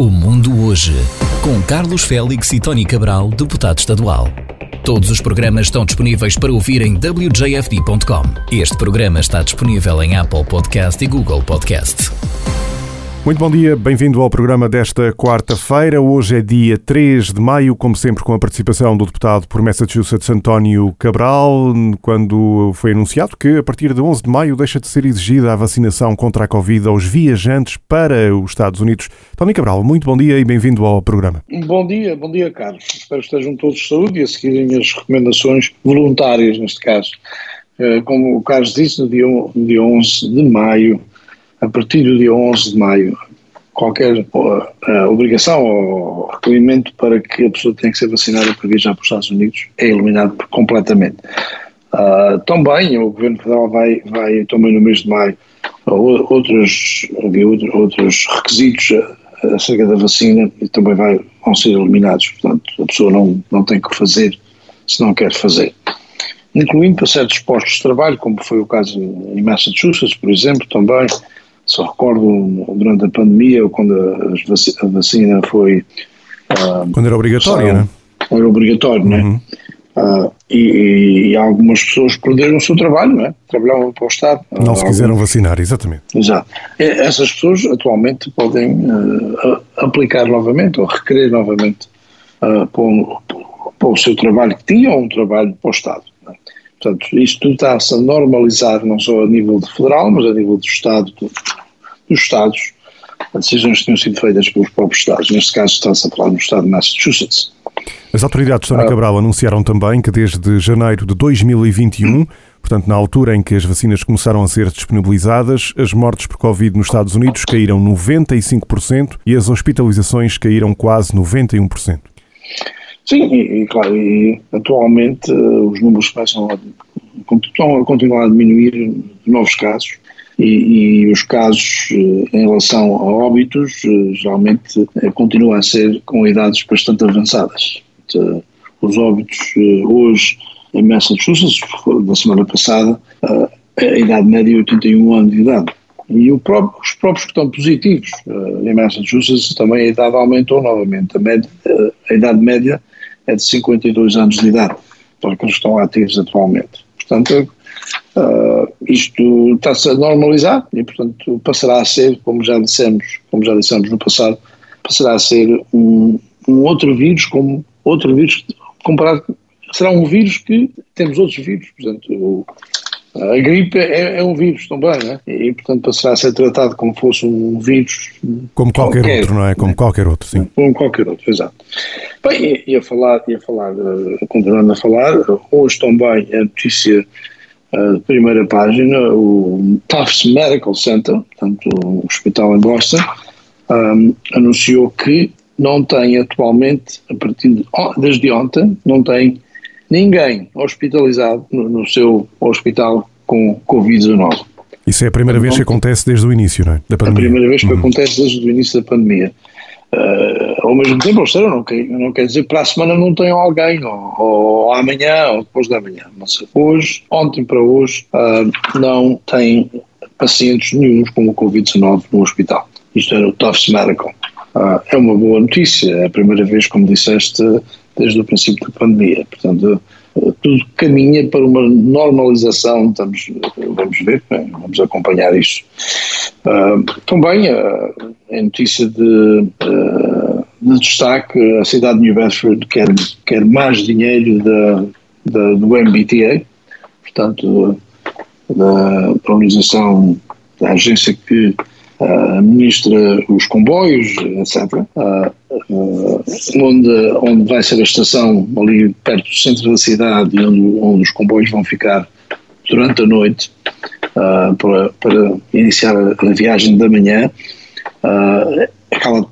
O Mundo Hoje, com Carlos Félix e Tony Cabral, deputado estadual. Todos os programas estão disponíveis para ouvir em wjfd.com. Este programa está disponível em Apple Podcast e Google Podcast. Muito bom dia, bem-vindo ao programa desta quarta-feira. Hoje é dia 3 de maio, como sempre, com a participação do deputado por Massachusetts António Cabral, quando foi anunciado que a partir de 11 de maio deixa de ser exigida a vacinação contra a Covid aos viajantes para os Estados Unidos. António Cabral, muito bom dia e bem-vindo ao programa. Bom dia, bom dia, Carlos. Espero que estejam todos de saúde e a seguirem as recomendações voluntárias, neste caso. Eh, como o Carlos disse, no dia, no dia 11 de maio a partir do dia 11 de maio, qualquer uh, obrigação ou requerimento para que a pessoa tenha que ser vacinada para viajar para os Estados Unidos é eliminado completamente. Uh, também o Governo Federal vai, vai também no mês de maio outros, outros requisitos acerca da vacina e também vai, vão ser eliminados, portanto a pessoa não, não tem que fazer se não quer fazer. Incluindo para certos postos de trabalho, como foi o caso em Massachusetts, por exemplo, também, só recordo durante a pandemia, quando a vacina foi. Uh, quando era obrigatória, né? Era obrigatório, né? uhum. né? Uh, e, e, algumas pessoas perderam o seu trabalho, né? trabalhavam para o Estado. Não se quiseram vacinar, exatamente. Exato. Essas pessoas atualmente podem uh, aplicar novamente ou requerer novamente uh, para, o, para, o, seu trabalho que tinham, um trabalho para o Estado. Né? Portanto, isto tudo está-se a normalizar não só a nível de federal, mas a nível do Estado, do, dos Estados, decisões que tinham sido feitas pelos próprios Estados. Neste caso está-se a falar no Estado de Massachusetts. As autoridades de Tony ah. Cabral anunciaram também que desde janeiro de 2021, portanto na altura em que as vacinas começaram a ser disponibilizadas, as mortes por Covid nos Estados Unidos caíram 95% e as hospitalizações caíram quase 91%. Sim, e, e claro, e atualmente uh, os números começam a, a continuar a diminuir de novos casos e, e os casos uh, em relação a óbitos uh, geralmente continuam a ser com idades bastante avançadas. os óbitos hoje em Massachusetts, da semana passada, a idade média é 81 anos de idade. E próprio, os próprios que estão positivos em Massachusetts também a idade aumentou novamente. A, média, a idade média é de 52 anos de idade, para que estão ativos atualmente. Portanto, uh, isto está-se a normalizar e, portanto, passará a ser, como já dissemos, como já dissemos no passado, passará a ser um, um outro vírus, como outro vírus comparado, será um vírus que temos outros vírus, portanto, o, a gripe é, é, um vírus também, né? E, portanto, passará a ser tratado como fosse um vírus. Como qualquer, qualquer outro, não é? Como né? qualquer outro, sim. Como qualquer outro, exato. Bem, ia falar, ia falar, eh, continuando a falar, hoje também a notícia uh, de primeira página, o Tufts Medical Center, portanto, o hospital em Boston, um, anunciou que não tem atualmente, a partir de, desde ontem, não tem ninguém hospitalizado no, no seu hospital com Covid-19. Isso é a primeira vez que acontece desde o início, não é? Da pandemia. A primeira vez que uhum. acontece desde o início da pandemia. Uh, ao mesmo tempo, ou não quer, não quer dizer para a semana não tenham alguém, ou, ou amanhã, ou depois da manhã. Mas hoje, ontem para hoje, uh, não tem pacientes nenhums com o Covid-19 no hospital. Isto é no Tufts Medical. Uh, é uma boa notícia, é a primeira vez, como disseste, desde o princípio da pandemia. Portanto, tudo caminha para uma normalização, estamos, vamos ver, vamos acompanhar isso. Uh, também uh, é notícia de, uh, de, destaque, a cidade de New Bedford quer, quer mais dinheiro da, da, do MBTA, portanto, da, da organização, da agência que administra os comboios, etc., uh, uh, onde, onde vai ser a estação ali perto do centro da cidade onde, onde os comboios vão ficar durante a noite uh, para, para, iniciar a, viagem da manhã. aquela,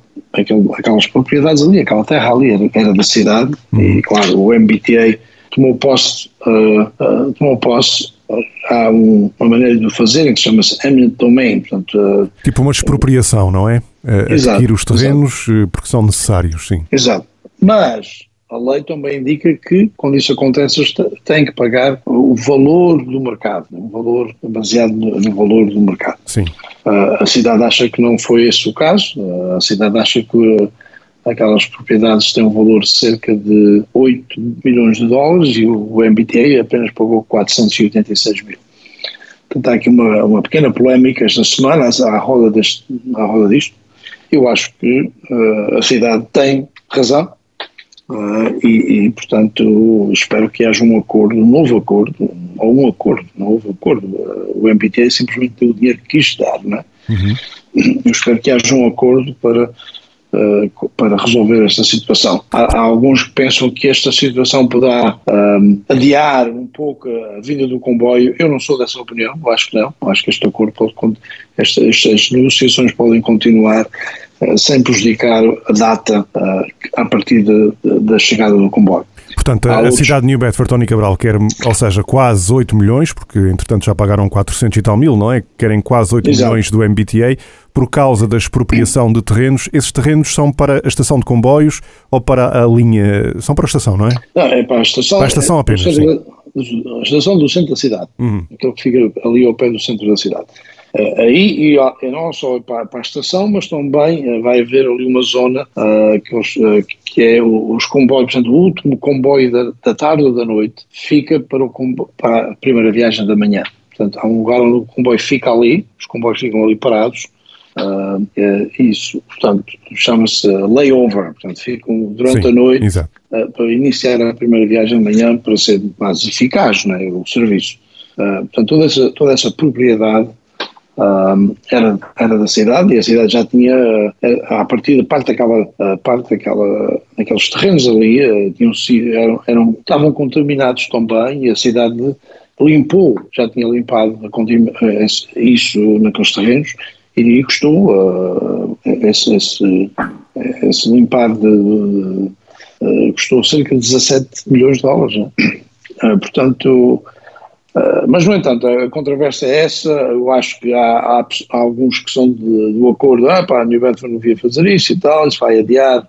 aquelas propriedades ali, aquela terra ali era, era da cidade uhum. e, claro, o MBTA tomou posse, tomou posse há um, uma maneira de o fazer que chama-se eminent domain. Portanto, uh, tipo uma expropriação, não é? Uh, exato, adquirir os terrenos exato. Eh, porque são necessários, sim. Exato. Mas a lei também indica que, quando isso acontece, têm que pagar o valor do mercado, o valor baseado no, no valor do mercado. Sim. a cidade acha que não foi esse o caso, a cidade acha que aquelas propriedades têm um valor de cerca de 8 milhões de dólares e o MBTA apenas pagou 486 mil. Portanto, há aqui uma, uma pequena polémica esta semana à roda, deste, à roda disto. Eu acho que uh, a cidade tem razão uh, e, e, portanto, espero que haja um acordo, um novo acordo, ou um acordo, um novo acordo. Uh, o MPT simplesmente deu o dinheiro que quis dar, não é? Uhum. Eu espero que haja um acordo para eh, para resolver esta situação. Há, há, alguns que pensam que esta situação poderá um, eh, adiar um pouco a vinda do comboio. Eu não sou dessa opinião, acho que não. Acho que este acordo pode, esta, estas negociações podem continuar uh, sem prejudicar a data uh, a partir da chegada do comboio. Portanto, a, a cidade de New Bedford, Tony Cabral, quer, ou seja, quase 8 milhões, porque entretanto já pagaram 400 e tal mil, não é? Querem quase 8 Exato. milhões do MBTA por causa da expropriação de terrenos. Esses terrenos são para a estação de comboios ou para a linha. São para a estação, não é? Não, é para a estação. Para a estação apenas. A estação do centro da cidade, uhum. aquele que fica ali ao pé do centro da cidade. Uh, aí, e, não só para, para, a estação, mas também uh, vai haver ali uma zona uh, que, os, que, é os comboios, portanto, o último comboio da, da tarde ou da noite fica para, o comboio, para a primeira viagem da manhã. Portanto, há um lugar onde o comboio fica ali, os comboios ficam ali parados, Uh, isso, portanto, chama-se layover, portanto, ficam durante Sim, a noite uh, para iniciar a primeira viagem de manhã para ser mais eficaz né, o serviço. Uh, portanto, toda essa, toda essa propriedade era, era da cidade e a cidade já tinha, eh, a partir de parte daquela, parte daquela, daqueles terrenos ali, eh, tinham, eram, eram, estavam contaminados também e a cidade limpou, já tinha limpado eh, isso naqueles terrenos e custou uh, esse, esse, esse limpar de, de, de, custou cerca de 17 milhões de dólares. Né? Uh, portanto, ah, mas, no entanto, a controvérsia é essa. Eu acho que há, há, há alguns que são de, do acordo. Ah, pá, a New Bedford não devia fazer isso e tal, isso vai adiar,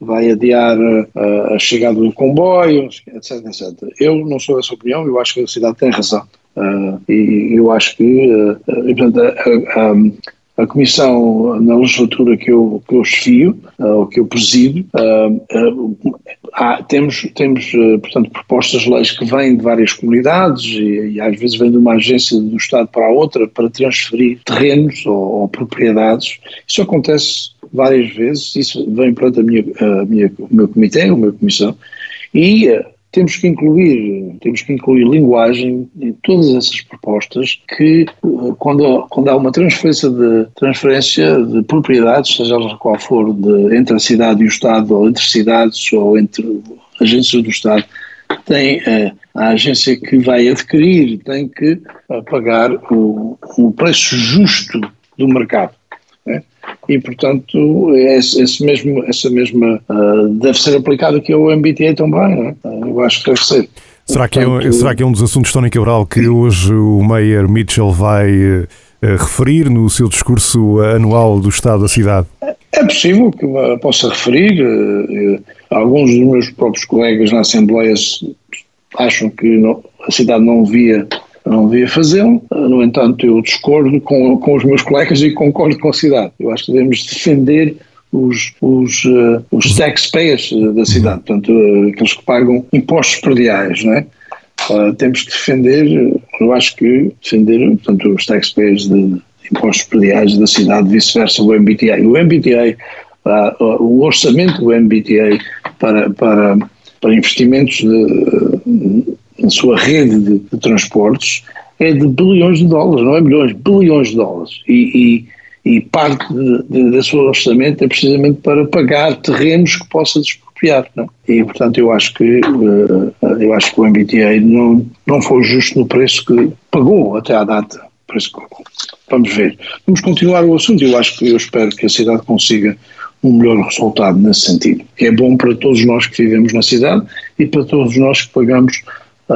vai adiar uh, a chegada do comboio, etc, etc. Eu não sou dessa opinião, eu acho que a cidade tem razão. Uh, e eu acho que, uh, portanto, a, a, a comissão na legislatura que eu, que eu chefio, uh, ou que eu presido, uh, uh, há, temos, temos portanto, propostas de leis que vêm de várias comunidades e, e, às vezes vêm de uma agência do Estado para a outra para transferir terrenos ou, ou propriedades. Isso acontece várias vezes, isso vem para a minha, a minha, o meu comitê, a minha comissão, e temos que incluir, temos que incluir linguagem em todas essas propostas que eh, quando, quando há uma transferência de, transferência de propriedades, seja ela qual for, de, entre a cidade e o Estado, ou entre cidades, ou entre agências do Estado, tem eh, a agência que vai adquirir tem que eh, pagar o, o preço justo do mercado. E, portanto, esse, esse mesmo, essa mesma uh, deve ser aplicado aqui ao MBTA também. Né? Eu acho que deve ser. Será que, é, será que é um dos assuntos, Tony Cabral, que hoje o Mayor Mitchell vai uh, referir no seu discurso anual do Estado da cidade? É possível que possa referir. Uh, alguns dos meus próprios colegas na Assembleia acham que não, a cidade não via não devia fazê-lo. No entanto, eu discordo com, com os meus colegas e concordo com a cidade. Eu acho que devemos defender os, os, uh, os taxpayers da cidade, portanto, uh, aqueles que pagam impostos prediais, não é? Uh, temos que defender, eu acho que defender, portanto, os taxpayers de impostos prediais da cidade, vice-versa o MBTA. O MBTA, o orçamento do MBTA para, para, para investimentos de, na sua rede de, de, transportes é de bilhões de dólares, não é milhões, bilhões de dólares. E, e, e parte da sua orçamento é precisamente para pagar terrenos que possa despropriar. Não? É? E, portanto, eu acho que uh, eu acho que o MBTA não, não foi justo no preço que pagou até à data. Vamos ver. Vamos continuar o assunto. Eu acho que eu espero que a cidade consiga um melhor resultado nesse sentido. Que é bom para todos nós que vivemos na cidade e para todos nós que pagamos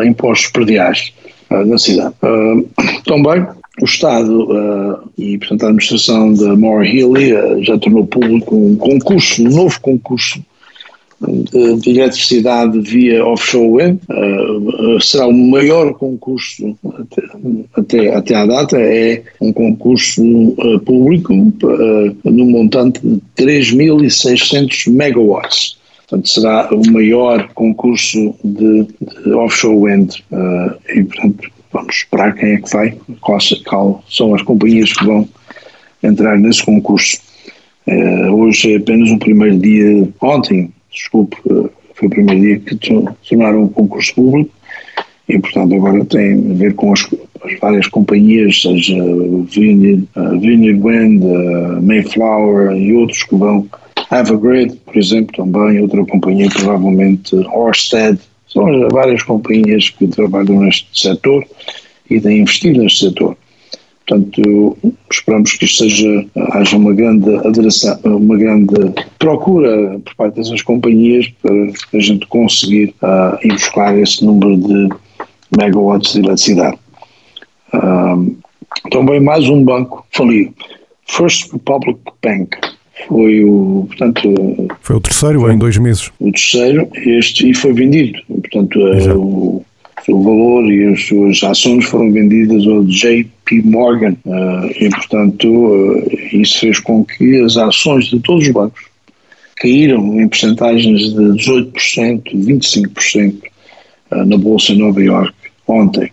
impostos prediais uh, na cidade. Uh, também o Estado uh, e, portanto, a administração da More Healy já tornou público um concurso, um novo concurso de eletricidade via offshore wind. Uh, será o maior concurso até, até, até à data, é um concurso uh, público uh, no montante de 3.600 megawatts. Portanto, será o maior concurso de, de offshore wind e, portanto, vamos esperar quem é que vai, quais, quais são as companhias que vão entrar nesse concurso. hoje é apenas o primeiro dia, ontem, desculpe, eh, foi o primeiro dia que tornaram um concurso público e, portanto, agora tem a ver com as, as várias companhias, seja Vineyard, uh, Vineyard Wind, uh, Mayflower e outros que vão, Evergrande, por exemplo, também, outra companhia, provavelmente Orsted, são várias companhias que trabalham neste setor e têm investido neste setor. Portanto, esperamos que isto seja, haja uma grande aderação, uma grande procura por parte dessas companhias para a gente conseguir uh, ir buscar esse número de megawatts de eletricidade. Uh, também mais um banco faliu. First Republic Bank foi o, portanto... Foi o terceiro foi, em dois meses. O terceiro, este, e foi vendido. Portanto, o, o valor e as suas ações foram vendidas ao JP Morgan uh, e, portanto, uh, isso fez com que as ações de todos os bancos caíram em percentagens de 18%, 25% uh, na Bolsa de Nova York ontem.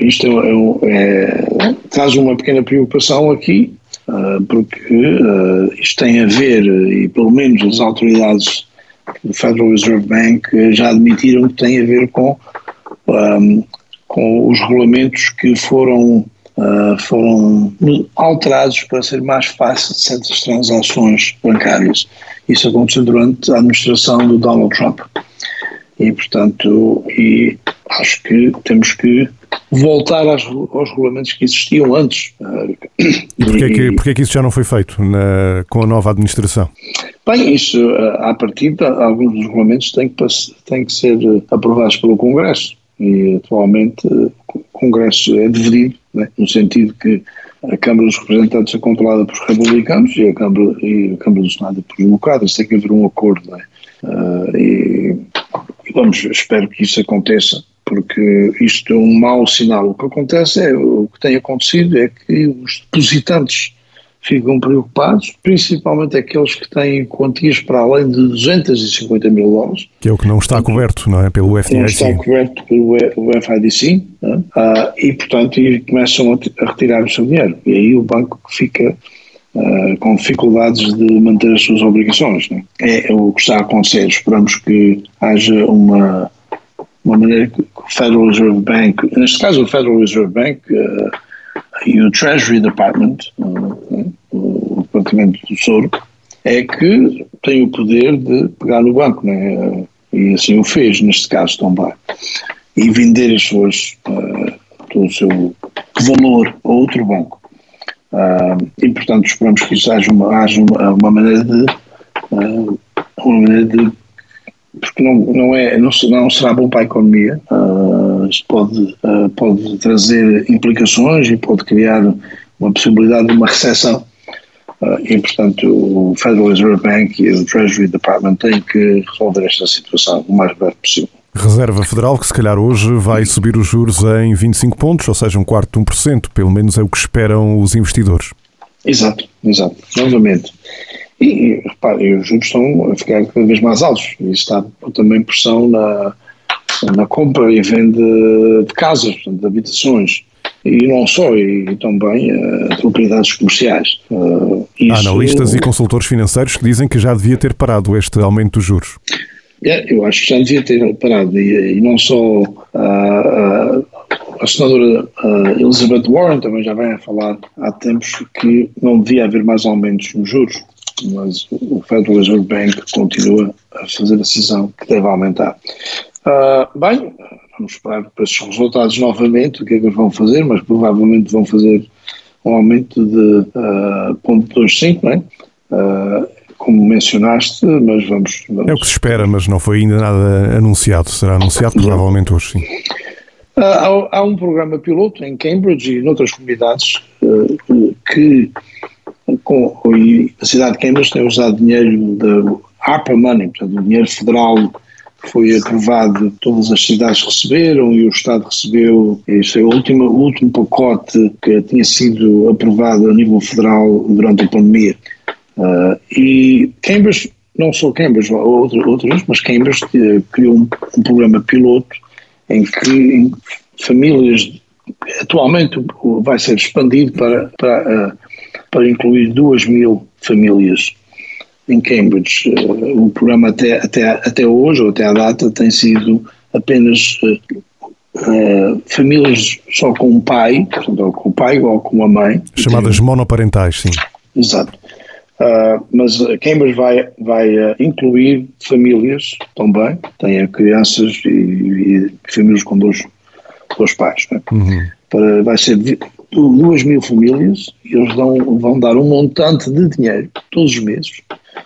Isto é, é, é, traz uma pequena preocupação aqui, porque isto tem a ver, e pelo menos as autoridades do Federal Reserve Bank já admitiram que tem a ver com um, com os regulamentos que foram, uh, foram alterados para ser mais fácil de certas transações bancárias. Isso aconteceu durante a administração do Donald Trump. E, portanto, e acho que temos que voltar aos, aos regulamentos que existiam antes. E porquê, é que, porquê é que isso já não foi feito na, com a nova administração? Bem, isso, à partida, alguns dos regulamentos têm que, têm que ser aprovados pelo Congresso e atualmente o Congresso é dividido, né, no sentido que a Câmara dos Representantes é controlada por republicanos e a Câmara, e a Câmara do Senado é por democratas, tem que haver um acordo. Né? Uh, e, e, vamos, espero que isso aconteça, porque isto é um mau sinal. O que acontece é, o que tem acontecido é que os depositantes ficam preocupados, principalmente aqueles que têm quantias para além de 250 mil dólares. Que é o que não está coberto, não é? Pelo FDIC. Não está coberto pelo FDIC é? ah, e, portanto, e começam a retirar o seu dinheiro. E aí o banco fica ah, com dificuldades de manter as suas obrigações. É? é o que está a acontecer. Esperamos que haja uma, uma maneira que o Federal Reserve Bank, neste caso o Federal Reserve Bank, uh, e o Treasury Department, o Departamento do Tesouro, é que tem o poder de pegar no banco, né? e assim o fez neste caso também, e vender as suas, uh, todo o seu valor a outro banco. Uh, e portanto esperamos que isso haja uma, haja uma, uma maneira de uh, uma maneira de porque não, não, é, não, não será bom para a economia, uh, pode, uh, pode trazer implicações e pode criar uma possibilidade de uma recessão. Uh, e, portanto, o Federal Reserve Bank e o Treasury Department têm que resolver esta situação o mais breve possível. Reserva Federal, que se calhar hoje vai subir os juros em 25 pontos, ou seja, um quarto de 1%, pelo menos é o que esperam os investidores. Exato, exato. Novamente. E, repare, os juros estão a ficar cada vez mais altos. E está também pressão na, na compra e venda de casas, de habitações. E não só, e, também uh, de propriedades comerciais. Uh, isso, Há analistas e consultores financeiros que dizem que já devia ter parado este aumento dos juros. É, eu acho que já devia ter parado. E, e não só uh, a senadora Elizabeth Warren também já vem a falar há tempos que não devia haver mais aumentos nos juros mas o Federal Reserve Bank continua a fazer a decisão que deve aumentar. Uh, bem, vamos esperar para esses resultados novamente, o que é que eles vão fazer, mas provavelmente vão fazer um aumento de uh, 0.25, não é? Uh, como mencionaste, mas vamos, vamos, É o que se espera, mas não foi ainda nada anunciado. Será anunciado provavelmente hoje, sim. Uh, há, há, um programa piloto em Cambridge e noutras comunidades uh, que com, e a cidade de Cambridge tem usado dinheiro APA Money, portanto, o dinheiro federal foi aprovado, todas as cidades receberam e o Estado recebeu, este é o último, o último pacote que tinha sido aprovado a nível federal durante a pandemia. Uh, e Cambridge, não só Cambridge, outros, mas Cambridge eh, criou um, um, programa piloto em que em famílias, atualmente vai ser expandido para, para, uh, para incluir duas mil famílias em Cambridge. Eh, o programa até, até, até hoje, ou até à data, tem sido apenas uh, famílias só com um pai, portanto, ou com o pai ou com a mãe. Chamadas monoparentais, sim. Exato. Uh, mas Cambridge vai, vai uh, incluir famílias também, tem crianças e, e, famílias com dois, dois pais. Né? Uhum. Para, vai ser duas mil famílias e eles dão, vão dar um montante de dinheiro todos os meses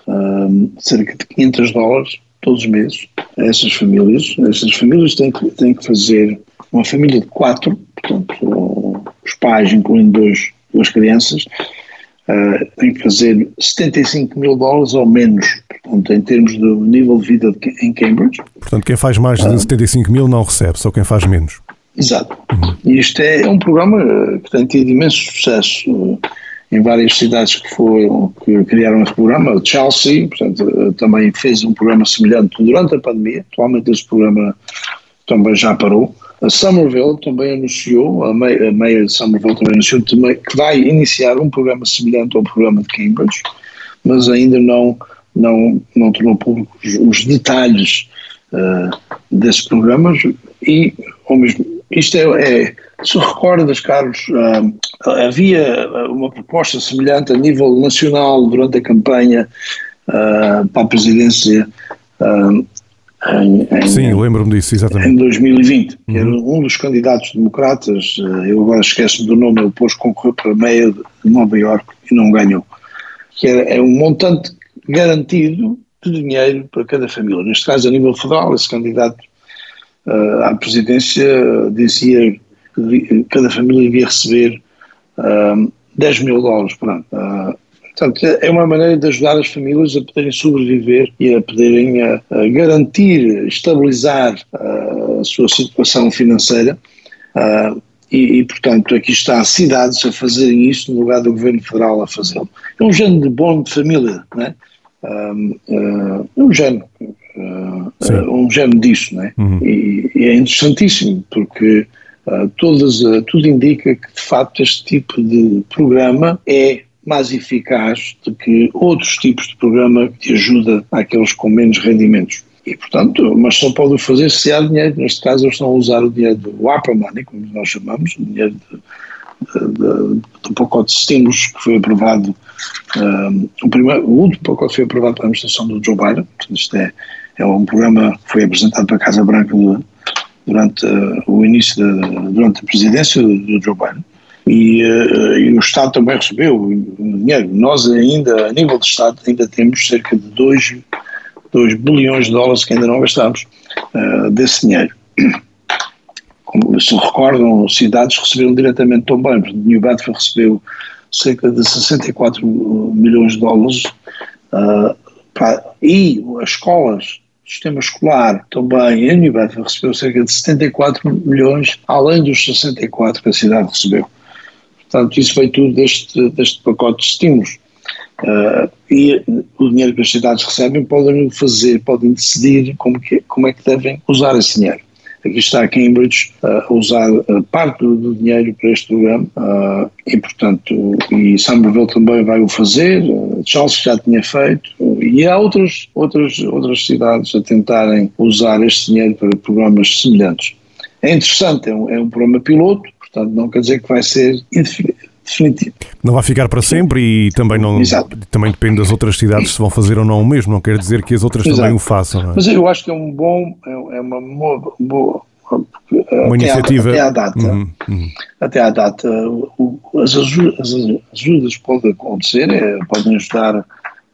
um, cerca de 500 dólares todos os meses a essas famílias. Essas famílias têm que, têm que fazer uma família de quatro, portanto, os pais, incluindo dois, duas crianças, uh, têm que fazer 75 mil dólares ou menos, portanto, em termos do nível de vida de, em Cambridge. Portanto, quem faz mais de uh, ah. 75 mil não recebe, só quem faz menos. Exato. E isto é um programa que tem tido imenso sucesso em várias cidades que foram, que criaram esse programa. Chelsea, portanto, também fez um programa semelhante durante a pandemia. Atualmente esse programa também já parou. A Somerville também anunciou, a Mayor de Somerville também anunciou que vai iniciar um programa semelhante ao programa de Cambridge, mas ainda não, não, não tornou públicos os detalhes uh, desses programas e, ao mesmo, isto é, é se recordas, Carlos, uh, havia uma proposta semelhante a nível nacional durante a campanha uh, para a presidência uh, em, em, Sim, lembro-me disso, exatamente. Em 2020, que era uhum. um dos candidatos democratas, eu agora esqueço do nome, ele depois concorreu para a meia de Nova Iorque e não ganhou. Que era, é um montante garantido de dinheiro para cada família. Neste caso, a nível federal, esse candidato uh, à presidência dizia que cada família devia receber uh, 10 mil dólares por ano. Uh, portanto, é uma maneira de ajudar as famílias a poderem sobreviver e a poderem a, a garantir, estabilizar uh, a sua situação financeira. Uh, e, e, portanto, aqui está as cidades a fazerem isso no lugar do Governo Federal a fazê-lo. É um género de bom de família, não é? Uh, um género, um género disso, não é? Uhum. E, e, é interessantíssimo, porque Uh, todas, uh, tudo indica que, de facto, este tipo de programa é mais eficaz do que outros tipos de programa que ajuda àqueles com menos rendimentos. E, portanto, mas só podem fazer se há dinheiro. Neste caso, eles estão a usar o dinheiro do APA Money, como nós chamamos, o dinheiro de, do pacote de estímulos que foi aprovado. Um, o, primeiro, o último pacote foi aprovado pela administração do Joe Biden. Portanto, isto é, é um programa que foi apresentado para a Casa Branca durante uh, o início da, durante a presidência do, do Joe Biden. E, uh, e, o Estado também recebeu dinheiro. Nós ainda, a nível de Estado, ainda temos cerca de 2, 2 bilhões de dólares que ainda não gastamos uh, desse dinheiro. Como se recordam, cidades receberam diretamente também. New Bedford recebeu cerca de 64 milhões de dólares uh, para, e as escolas sistema escolar também em Newberg recebeu cerca de 74 milhões, além dos 64 que a cidade recebeu. Portanto, isso veio tudo deste, deste pacote de estímulos. Uh, e o dinheiro que as cidades recebem podem fazer, podem decidir como, que, como é que devem usar esse dinheiro. Aqui está a Cambridge a usar uh, parte do, dinheiro para este programa uh, e, portanto, e Somerville também vai o fazer, Chelsea já tinha feito e há outras, outras, outras cidades a tentarem usar este dinheiro para programas semelhantes. É interessante, é um, é um programa piloto, portanto não quer dizer que vai ser definitivo. Não vai ficar para sempre e também não Exato. também depende das outras cidades se vão fazer ou não o mesmo, não quer dizer que as outras Exato. também o façam. É? Mas eu acho que é um bom, é, é uma boa, boa uma iniciativa. até à data, uhum, uhum. até à data o, as, ajudas, as ajudas podem acontecer, é, podem ajudar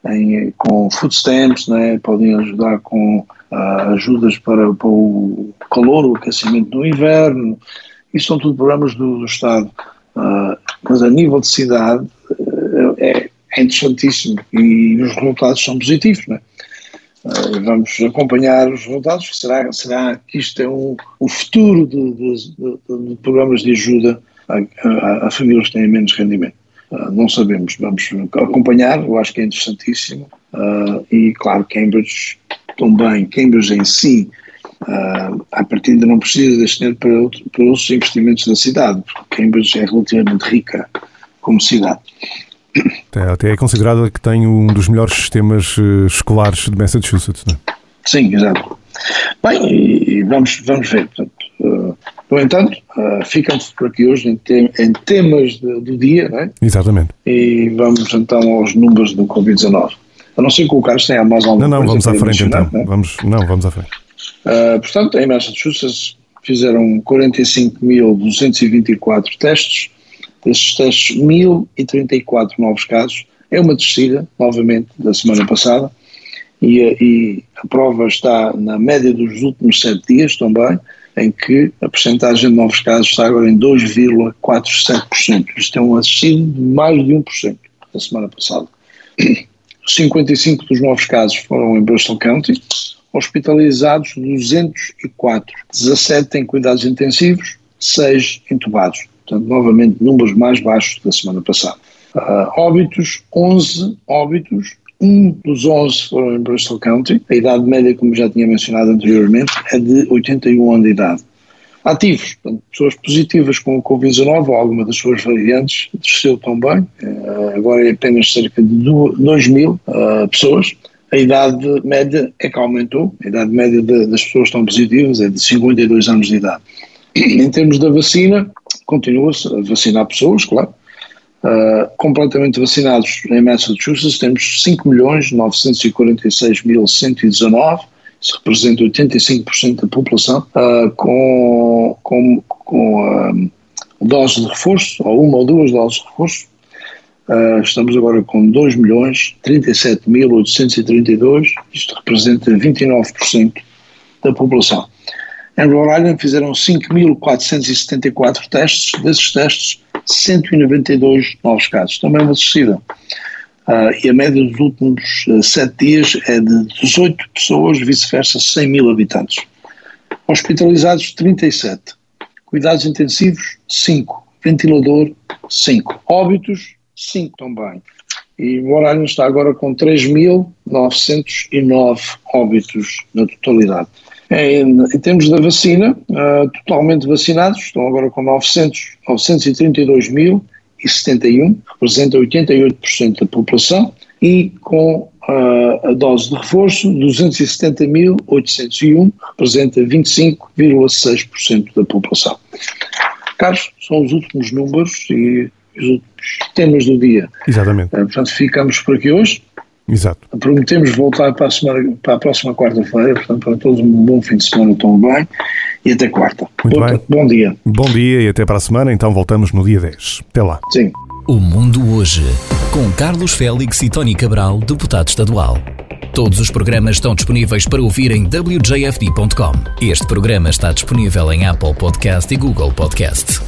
em, com food stamps, né, podem ajudar com uh, ajudas para, para, o calor, o aquecimento no inverno, isso são tudo programas do, do Estado. Uh, mas a nível de cidade uh, é, é, interessantíssimo e os resultados são positivos. Né? Uh, vamos acompanhar os resultados. Será, será que isto é um, o futuro de, de, de, de programas de ajuda a, a, a, famílias que têm menos rendimento? Uh, não sabemos. Vamos acompanhar. Eu acho que é interessantíssimo. Uh, e, claro, Cambridge também, Cambridge em si, uh, a partir de não precisa deste dinheiro para, outro, para outros investimentos da cidade, porque Cambridge é relativamente rica como cidade. Até é considerado que tem um dos melhores sistemas uh, escolares de Massachusetts, não é? Sim, exato. Bem, e, vamos, vamos ver. Portanto, uh, no entanto, uh, ficamos por aqui hoje em, te em temas de, do dia, não é? Exatamente. E vamos então aos números do Covid-19. A não ser que o Carlos tenha mais alguma Não, não, vamos à frente então. Não, é? vamos, não, vamos à frente. Uh, portanto, em Massachusetts fizeram 45.224 testes, desses testes 1.034 novos casos, é uma descida, novamente, da semana passada, e, e, a prova está na média dos últimos sete dias também, em que a percentagem de novos casos está agora em 2,47%. Isto é um descida de mais de 1% da semana passada. 55 dos novos casos foram em Bristol County, hospitalizados 204, 17 em cuidados intensivos, 6 entubados. Portanto, novamente, números mais baixos da semana passada. Uh, óbitos, 11 óbitos, um dos 11 foram em Bristol County. A idade média, como já tinha mencionado anteriormente, é de 81 anos de idade. Ativos, portanto, pessoas positivas com o Covid-19 ou alguma das suas variantes, desceu também, uh, agora é apenas cerca de 2 mil uh, pessoas a idade média é que aumentou, a idade média de, das pessoas estão positivas é de 52 anos de idade. Em termos da vacina, continua-se a vacinar pessoas, claro. Uh, completamente vacinados em Massachusetts temos 5.946.119, isso representa 85% da população, uh, com, com, com uh, doses de reforço, ou uma ou duas doses de reforço, Uh, estamos agora com 2 milhões 37.832, isto representa 29% da população. Em Rhode Island fizeram 5.474 testes, desses testes 192 novos casos, também uma descida. Uh, e a média dos últimos uh, 7 dias é de 18 pessoas, vice-versa 100 mil habitantes. Hospitalizados 37, cuidados intensivos 5, ventilador 5, óbitos 5 também. E o horário está agora com 3.909 óbitos na totalidade. Em, em, termos da vacina, uh, totalmente vacinados, estão agora com 900, 932.071, representa 88% da população, e com uh, a dose de reforço, 270.801, representa 25,6% da população. Carlos, são os últimos números e os temas do dia. Exatamente. Uh, portanto, ficamos por aqui hoje. Exato. Prometemos voltar para a, semana, para a próxima quarta-feira, portanto, para todos um bom fim de semana também e até quarta. Muito bem. Bom dia. Bom dia e até para a semana, então voltamos no dia 10. Até lá. Sim. O Mundo Hoje, com Carlos Félix e Tony Cabral, deputado estadual. Todos os programas estão disponíveis para ouvir em wjfd.com. Este programa está disponível em Apple Podcast e Google Podcast.